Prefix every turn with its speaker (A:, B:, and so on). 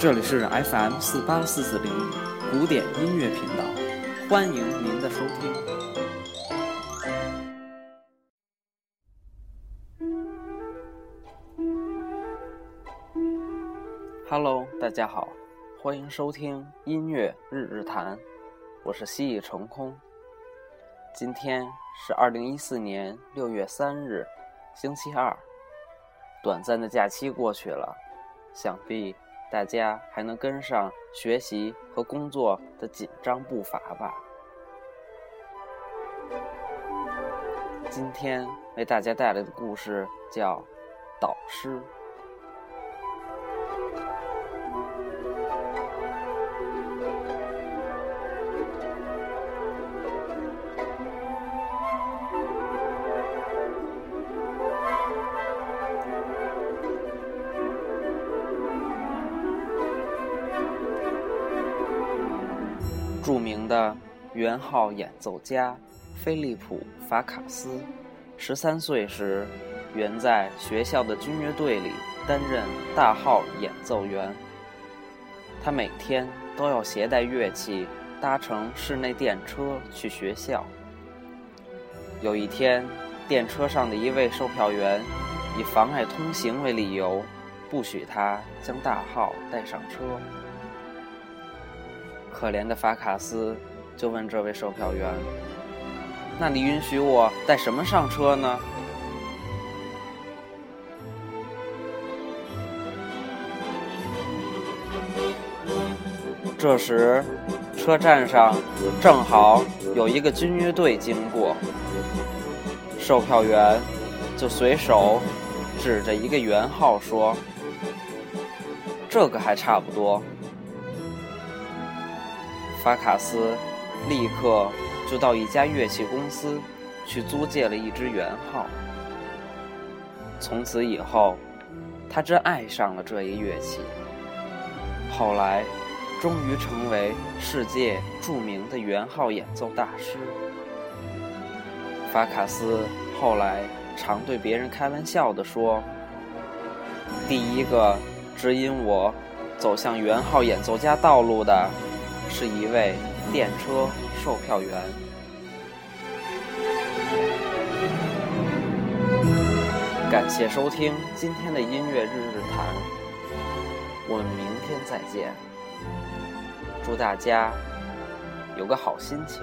A: 这里是 FM 四八四四零古典音乐频道，欢迎您的收听。Hello，大家好，欢迎收听音乐日日谈，我是蜥蜴成空。今天是二零一四年六月三日，星期二。短暂的假期过去了，想必大家还能跟上学习和工作的紧张步伐吧。今天为大家带来的故事叫《导师》。著名的圆号演奏家菲利普·法卡斯，十三岁时，原在学校的军乐队里担任大号演奏员。他每天都要携带乐器，搭乘室内电车去学校。有一天，电车上的一位售票员以妨碍通行为理由，不许他将大号带上车。可怜的法卡斯就问这位售票员：“那你允许我带什么上车呢？”这时，车站上正好有一个军乐队经过，售票员就随手指着一个圆号说：“这个还差不多。”法卡斯立刻就到一家乐器公司去租借了一支圆号。从此以后，他真爱上了这一乐器。后来，终于成为世界著名的圆号演奏大师。法卡斯后来常对别人开玩笑地说：“第一个指引我走向圆号演奏家道路的。”是一位电车售票员。感谢收听今天的音乐日日谈，我们明天再见。祝大家有个好心情。